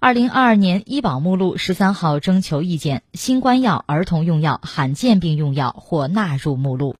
二零二二年医保目录十三号征求意见新冠药儿童用药罕见病用药或纳入目录。